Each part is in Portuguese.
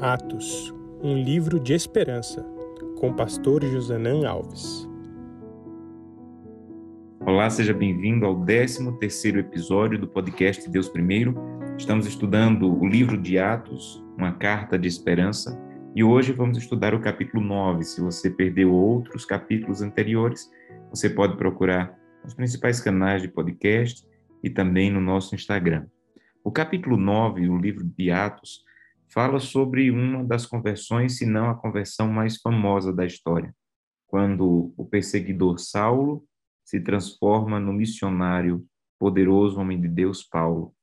Atos, um livro de esperança, com pastor Josanã Alves. Olá, seja bem-vindo ao 13º episódio do podcast Deus Primeiro. Estamos estudando o livro de Atos, uma carta de esperança, e hoje vamos estudar o capítulo 9. Se você perdeu outros capítulos anteriores, você pode procurar nos principais canais de podcast e também no nosso Instagram. O capítulo 9, o livro de Atos, fala sobre uma das conversões, se não a conversão mais famosa da história, quando o perseguidor Saulo se transforma no missionário poderoso homem de Deus Paulo.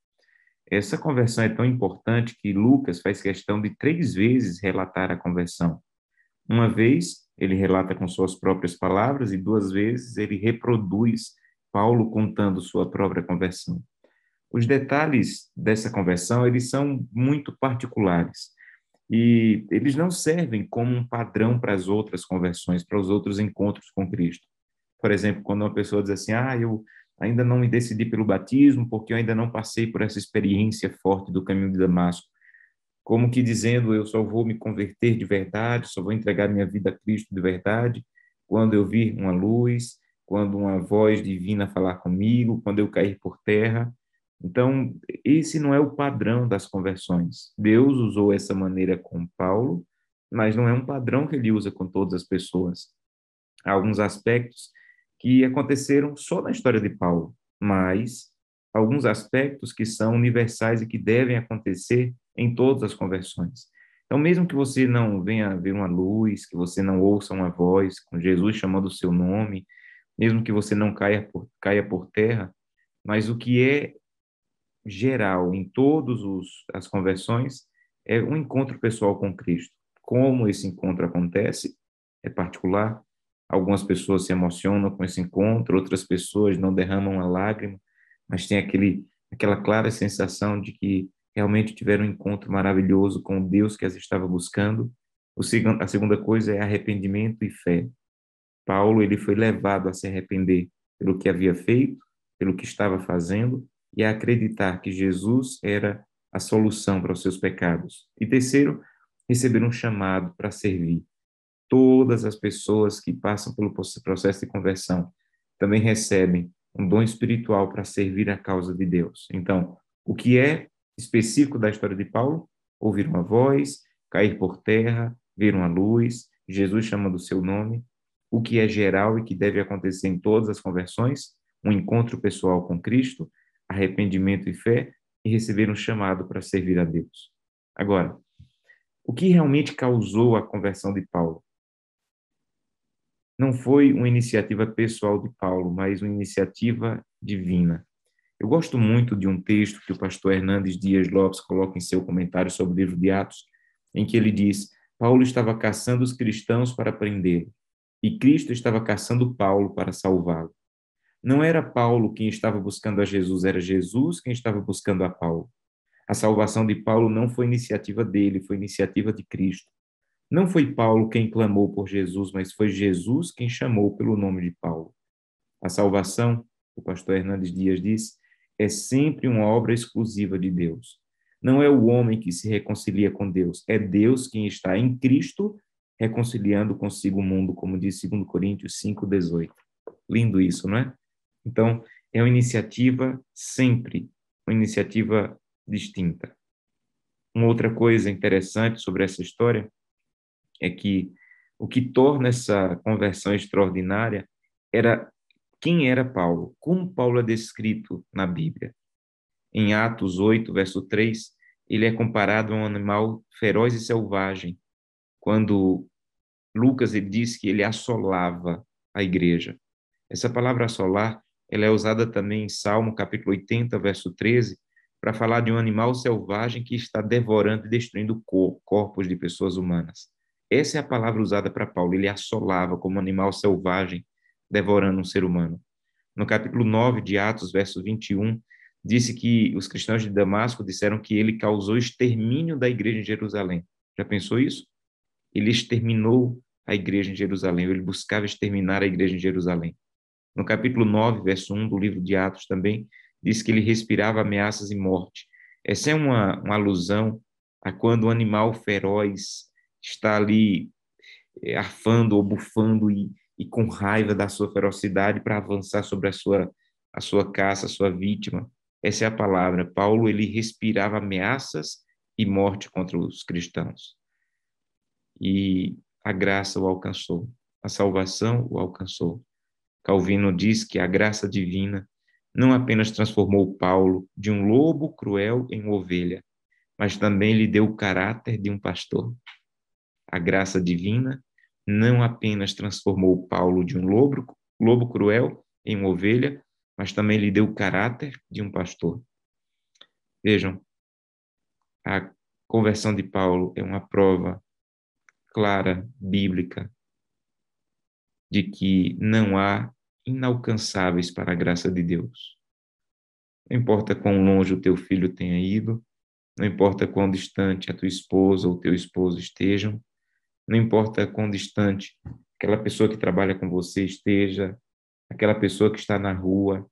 Essa conversão é tão importante que Lucas faz questão de três vezes relatar a conversão. Uma vez ele relata com suas próprias palavras e duas vezes ele reproduz Paulo contando sua própria conversão. Os detalhes dessa conversão, eles são muito particulares e eles não servem como um padrão para as outras conversões, para os outros encontros com Cristo. Por exemplo, quando uma pessoa diz assim: "Ah, eu ainda não me decidi pelo batismo porque eu ainda não passei por essa experiência forte do caminho de Damasco", como que dizendo: "Eu só vou me converter de verdade, só vou entregar minha vida a Cristo de verdade quando eu vir uma luz, quando uma voz divina falar comigo, quando eu cair por terra". Então, esse não é o padrão das conversões. Deus usou essa maneira com Paulo, mas não é um padrão que ele usa com todas as pessoas. Há alguns aspectos que aconteceram só na história de Paulo, mas alguns aspectos que são universais e que devem acontecer em todas as conversões. Então, mesmo que você não venha ver uma luz, que você não ouça uma voz com Jesus chamando o seu nome, mesmo que você não caia por, caia por terra, mas o que é geral em todas as conversões é um encontro pessoal com Cristo. Como esse encontro acontece é particular. Algumas pessoas se emocionam com esse encontro, outras pessoas não derramam a lágrima, mas tem aquele aquela clara sensação de que realmente tiveram um encontro maravilhoso com Deus que as estava buscando. A segunda coisa é arrependimento e fé. Paulo ele foi levado a se arrepender pelo que havia feito, pelo que estava fazendo e a acreditar que Jesus era a solução para os seus pecados. E terceiro, receber um chamado para servir. Todas as pessoas que passam pelo processo de conversão também recebem um dom espiritual para servir a causa de Deus. Então, o que é específico da história de Paulo? Ouvir uma voz, cair por terra, ver uma luz, Jesus chama do seu nome. O que é geral e que deve acontecer em todas as conversões? Um encontro pessoal com Cristo arrependimento e fé e receber um chamado para servir a Deus. Agora, o que realmente causou a conversão de Paulo? Não foi uma iniciativa pessoal de Paulo, mas uma iniciativa divina. Eu gosto muito de um texto que o pastor Hernandes Dias Lopes coloca em seu comentário sobre o livro de Atos, em que ele diz: Paulo estava caçando os cristãos para prendê-lo, e Cristo estava caçando Paulo para salvá-lo. Não era Paulo quem estava buscando a Jesus, era Jesus quem estava buscando a Paulo. A salvação de Paulo não foi iniciativa dele, foi iniciativa de Cristo. Não foi Paulo quem clamou por Jesus, mas foi Jesus quem chamou pelo nome de Paulo. A salvação, o pastor Hernandes Dias diz, é sempre uma obra exclusiva de Deus. Não é o homem que se reconcilia com Deus, é Deus quem está em Cristo reconciliando consigo o mundo, como diz 2 Coríntios 5:18. Lindo isso, não é? Então, é uma iniciativa sempre, uma iniciativa distinta. Uma outra coisa interessante sobre essa história é que o que torna essa conversão extraordinária era quem era Paulo, como Paulo é descrito na Bíblia. Em Atos 8, verso 3, ele é comparado a um animal feroz e selvagem, quando Lucas ele diz que ele assolava a igreja. Essa palavra assolar ela é usada também em Salmo capítulo 80, verso 13, para falar de um animal selvagem que está devorando e destruindo corpos de pessoas humanas. Essa é a palavra usada para Paulo. Ele assolava como um animal selvagem, devorando um ser humano. No capítulo 9 de Atos, verso 21, disse que os cristãos de Damasco disseram que ele causou extermínio da igreja em Jerusalém. Já pensou isso? Ele exterminou a igreja em Jerusalém, ele buscava exterminar a igreja em Jerusalém. No capítulo 9, verso 1 do livro de Atos também, diz que ele respirava ameaças e morte. Essa é uma, uma alusão a quando o animal feroz está ali é, arfando ou bufando e, e com raiva da sua ferocidade para avançar sobre a sua, a sua caça, a sua vítima. Essa é a palavra. Paulo ele respirava ameaças e morte contra os cristãos. E a graça o alcançou, a salvação o alcançou. Calvino diz que a graça divina não apenas transformou Paulo de um lobo cruel em ovelha, mas também lhe deu o caráter de um pastor. A graça divina não apenas transformou Paulo de um lobo, lobo cruel em ovelha, mas também lhe deu o caráter de um pastor. Vejam, a conversão de Paulo é uma prova clara, bíblica, de que não há inalcançáveis para a graça de Deus. Não importa quão longe o teu filho tenha ido, não importa quão distante a tua esposa ou teu esposo estejam, não importa quão distante aquela pessoa que trabalha com você esteja, aquela pessoa que está na rua,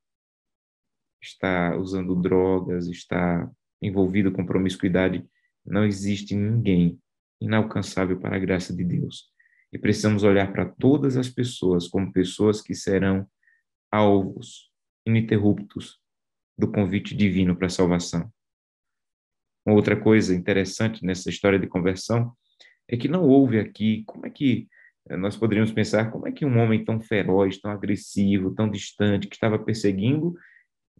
está usando drogas, está envolvido com promiscuidade, não existe ninguém inalcançável para a graça de Deus. E precisamos olhar para todas as pessoas como pessoas que serão alvos ininterruptos do convite divino para a salvação. Uma outra coisa interessante nessa história de conversão é que não houve aqui, como é que eh, nós poderíamos pensar, como é que um homem tão feroz, tão agressivo, tão distante, que estava perseguindo,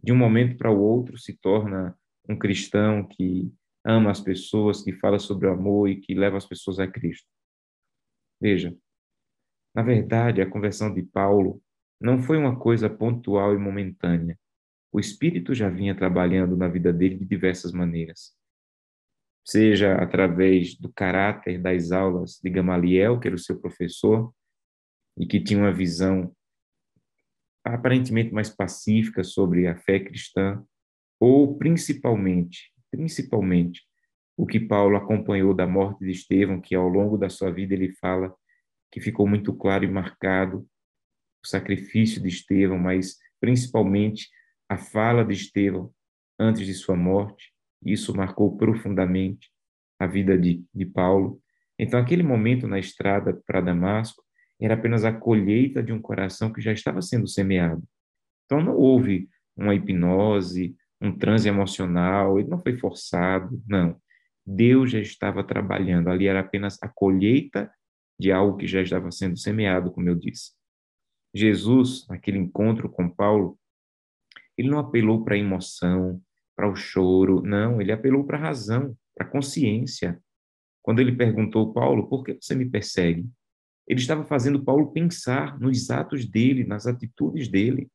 de um momento para o outro se torna um cristão que ama as pessoas, que fala sobre o amor e que leva as pessoas a Cristo. Veja, na verdade, a conversão de Paulo não foi uma coisa pontual e momentânea. O Espírito já vinha trabalhando na vida dele de diversas maneiras seja através do caráter das aulas de Gamaliel, que era o seu professor, e que tinha uma visão aparentemente mais pacífica sobre a fé cristã, ou principalmente, principalmente, o que Paulo acompanhou da morte de Estevão, que ao longo da sua vida ele fala que ficou muito claro e marcado o sacrifício de Estevão, mas principalmente a fala de Estevão antes de sua morte, isso marcou profundamente a vida de, de Paulo. Então, aquele momento na estrada para Damasco era apenas a colheita de um coração que já estava sendo semeado. Então, não houve uma hipnose, um transe emocional, ele não foi forçado, não. Deus já estava trabalhando, ali era apenas a colheita de algo que já estava sendo semeado, como eu disse. Jesus, naquele encontro com Paulo, ele não apelou para a emoção, para o choro, não, ele apelou para a razão, para a consciência. Quando ele perguntou, Paulo, por que você me persegue? Ele estava fazendo Paulo pensar nos atos dele, nas atitudes dele.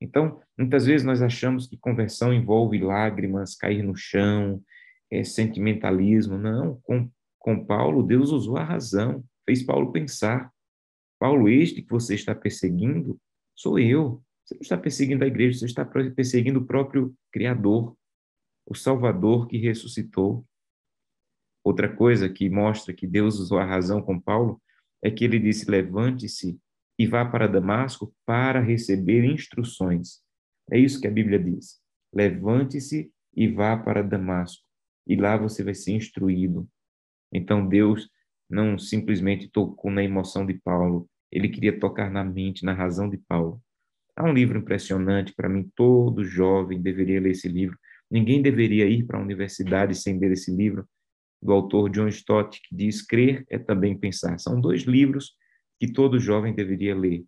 Então, muitas vezes nós achamos que conversão envolve lágrimas, cair no chão, é, sentimentalismo. Não, com, com Paulo, Deus usou a razão, fez Paulo pensar. Paulo, este que você está perseguindo, sou eu. Você não está perseguindo a igreja, você está perseguindo o próprio Criador, o Salvador que ressuscitou. Outra coisa que mostra que Deus usou a razão com Paulo é que ele disse: levante-se e vá para Damasco para receber instruções. É isso que a Bíblia diz. Levante-se e vá para Damasco, e lá você vai ser instruído. Então Deus não simplesmente tocou na emoção de Paulo, ele queria tocar na mente, na razão de Paulo. Há um livro impressionante, para mim, todo jovem deveria ler esse livro. Ninguém deveria ir para a universidade sem ler esse livro, do autor John Stott, que diz Crer é também pensar. São dois livros que todo jovem deveria ler.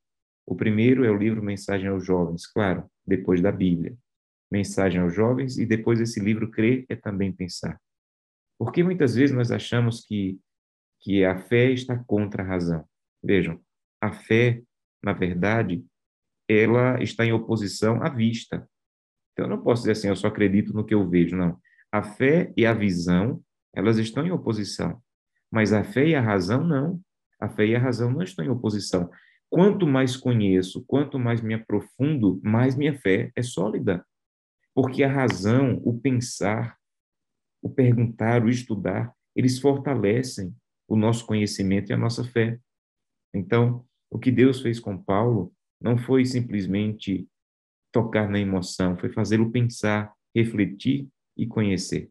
O primeiro é o livro Mensagem aos Jovens, claro, depois da Bíblia. Mensagem aos Jovens, e depois esse livro Crer é também pensar. Porque muitas vezes nós achamos que, que a fé está contra a razão. Vejam, a fé, na verdade, ela está em oposição à vista. Então, eu não posso dizer assim, eu só acredito no que eu vejo, não. A fé e a visão, elas estão em oposição. Mas a fé e a razão, não. A fé e a razão não estão em oposição. Quanto mais conheço, quanto mais me aprofundo, mais minha fé é sólida. Porque a razão, o pensar, o perguntar, o estudar, eles fortalecem o nosso conhecimento e a nossa fé. Então, o que Deus fez com Paulo não foi simplesmente tocar na emoção, foi fazê-lo pensar, refletir e conhecer.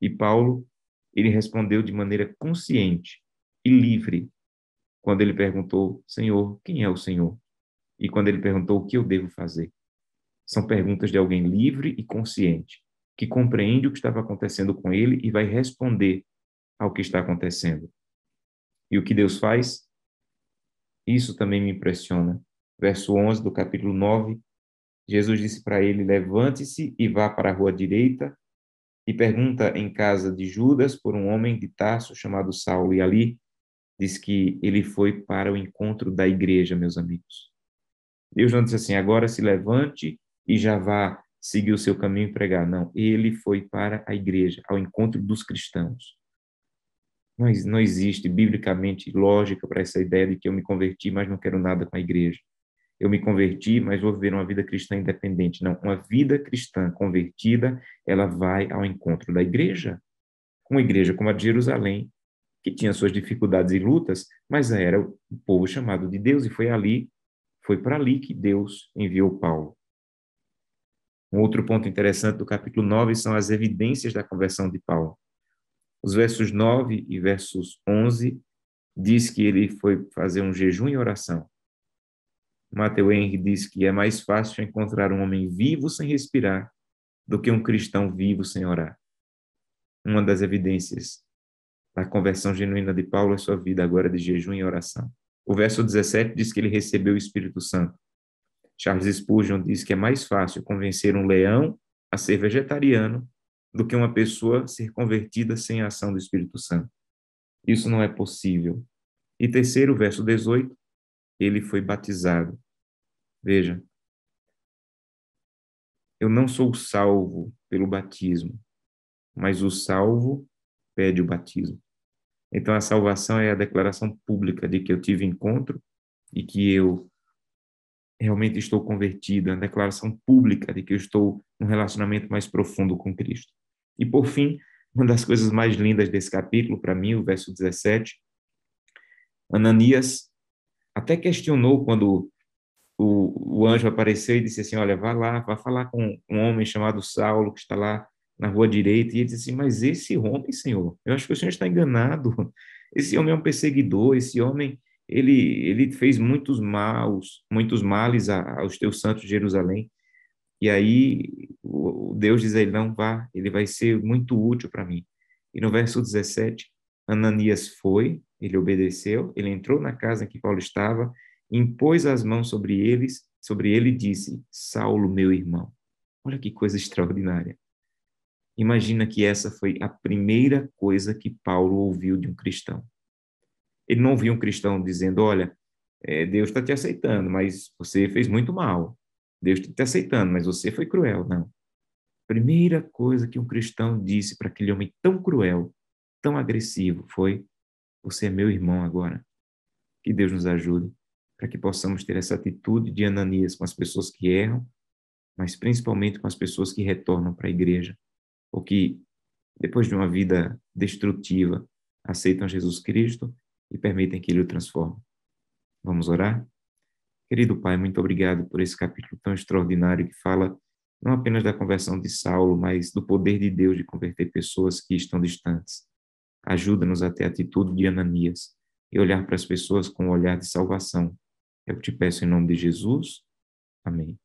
E Paulo ele respondeu de maneira consciente e livre quando ele perguntou: Senhor, quem é o Senhor? E quando ele perguntou: O que eu devo fazer? São perguntas de alguém livre e consciente, que compreende o que estava acontecendo com ele e vai responder ao que está acontecendo. E o que Deus faz? Isso também me impressiona. Verso 11 do capítulo 9, Jesus disse para ele: Levante-se e vá para a rua direita e pergunta em casa de Judas por um homem de Tarso chamado Saulo. E ali diz que ele foi para o encontro da igreja, meus amigos. Deus não disse assim, agora se levante e já vá seguir o seu caminho e pregar. Não, ele foi para a igreja, ao encontro dos cristãos. Não, não existe biblicamente lógica para essa ideia de que eu me converti, mas não quero nada com a igreja. Eu me converti, mas vou viver uma vida cristã independente. Não, uma vida cristã convertida, ela vai ao encontro da igreja. Uma igreja como a de Jerusalém, que tinha suas dificuldades e lutas, mas era o povo chamado de Deus, e foi ali, foi para ali que Deus enviou Paulo. Um outro ponto interessante do capítulo 9 são as evidências da conversão de Paulo. Os versos 9 e versos 11 diz que ele foi fazer um jejum e oração. Matthew Henry diz que é mais fácil encontrar um homem vivo sem respirar do que um cristão vivo sem orar. Uma das evidências a conversão genuína de Paulo é sua vida agora de jejum e oração. O verso 17 diz que ele recebeu o Espírito Santo. Charles Spurgeon diz que é mais fácil convencer um leão a ser vegetariano do que uma pessoa ser convertida sem a ação do Espírito Santo. Isso não é possível. E terceiro, verso 18, ele foi batizado. Veja, eu não sou salvo pelo batismo, mas o salvo pede o batismo. Então, a salvação é a declaração pública de que eu tive encontro e que eu realmente estou convertido, é a declaração pública de que eu estou num relacionamento mais profundo com Cristo. E, por fim, uma das coisas mais lindas desse capítulo, para mim, o verso 17, Ananias até questionou quando o, o anjo apareceu e disse assim: Olha, vá lá, vá falar com um homem chamado Saulo, que está lá na rua direita, e ele disse assim, mas esse homem, Senhor, eu acho que o Senhor está enganado, esse homem é um perseguidor, esse homem, ele, ele fez muitos maus, muitos males aos teus santos de Jerusalém, e aí o Deus diz a ele, não vá, ele vai ser muito útil para mim. E no verso 17, Ananias foi, ele obedeceu, ele entrou na casa em que Paulo estava, impôs as mãos sobre eles, sobre ele e disse: Saulo, meu irmão. Olha que coisa extraordinária. Imagina que essa foi a primeira coisa que Paulo ouviu de um cristão. Ele não ouviu um cristão dizendo: Olha, é, Deus está te aceitando, mas você fez muito mal. Deus está te aceitando, mas você foi cruel. Não. Primeira coisa que um cristão disse para aquele homem tão cruel, tão agressivo, foi: Você é meu irmão agora. Que Deus nos ajude para que possamos ter essa atitude de Ananias com as pessoas que erram, mas principalmente com as pessoas que retornam para a igreja ou que, depois de uma vida destrutiva, aceitam Jesus Cristo e permitem que Ele o transforme. Vamos orar? Querido Pai, muito obrigado por esse capítulo tão extraordinário que fala não apenas da conversão de Saulo, mas do poder de Deus de converter pessoas que estão distantes. Ajuda-nos a ter a atitude de Ananias e olhar para as pessoas com um olhar de salvação. Eu te peço em nome de Jesus. Amém.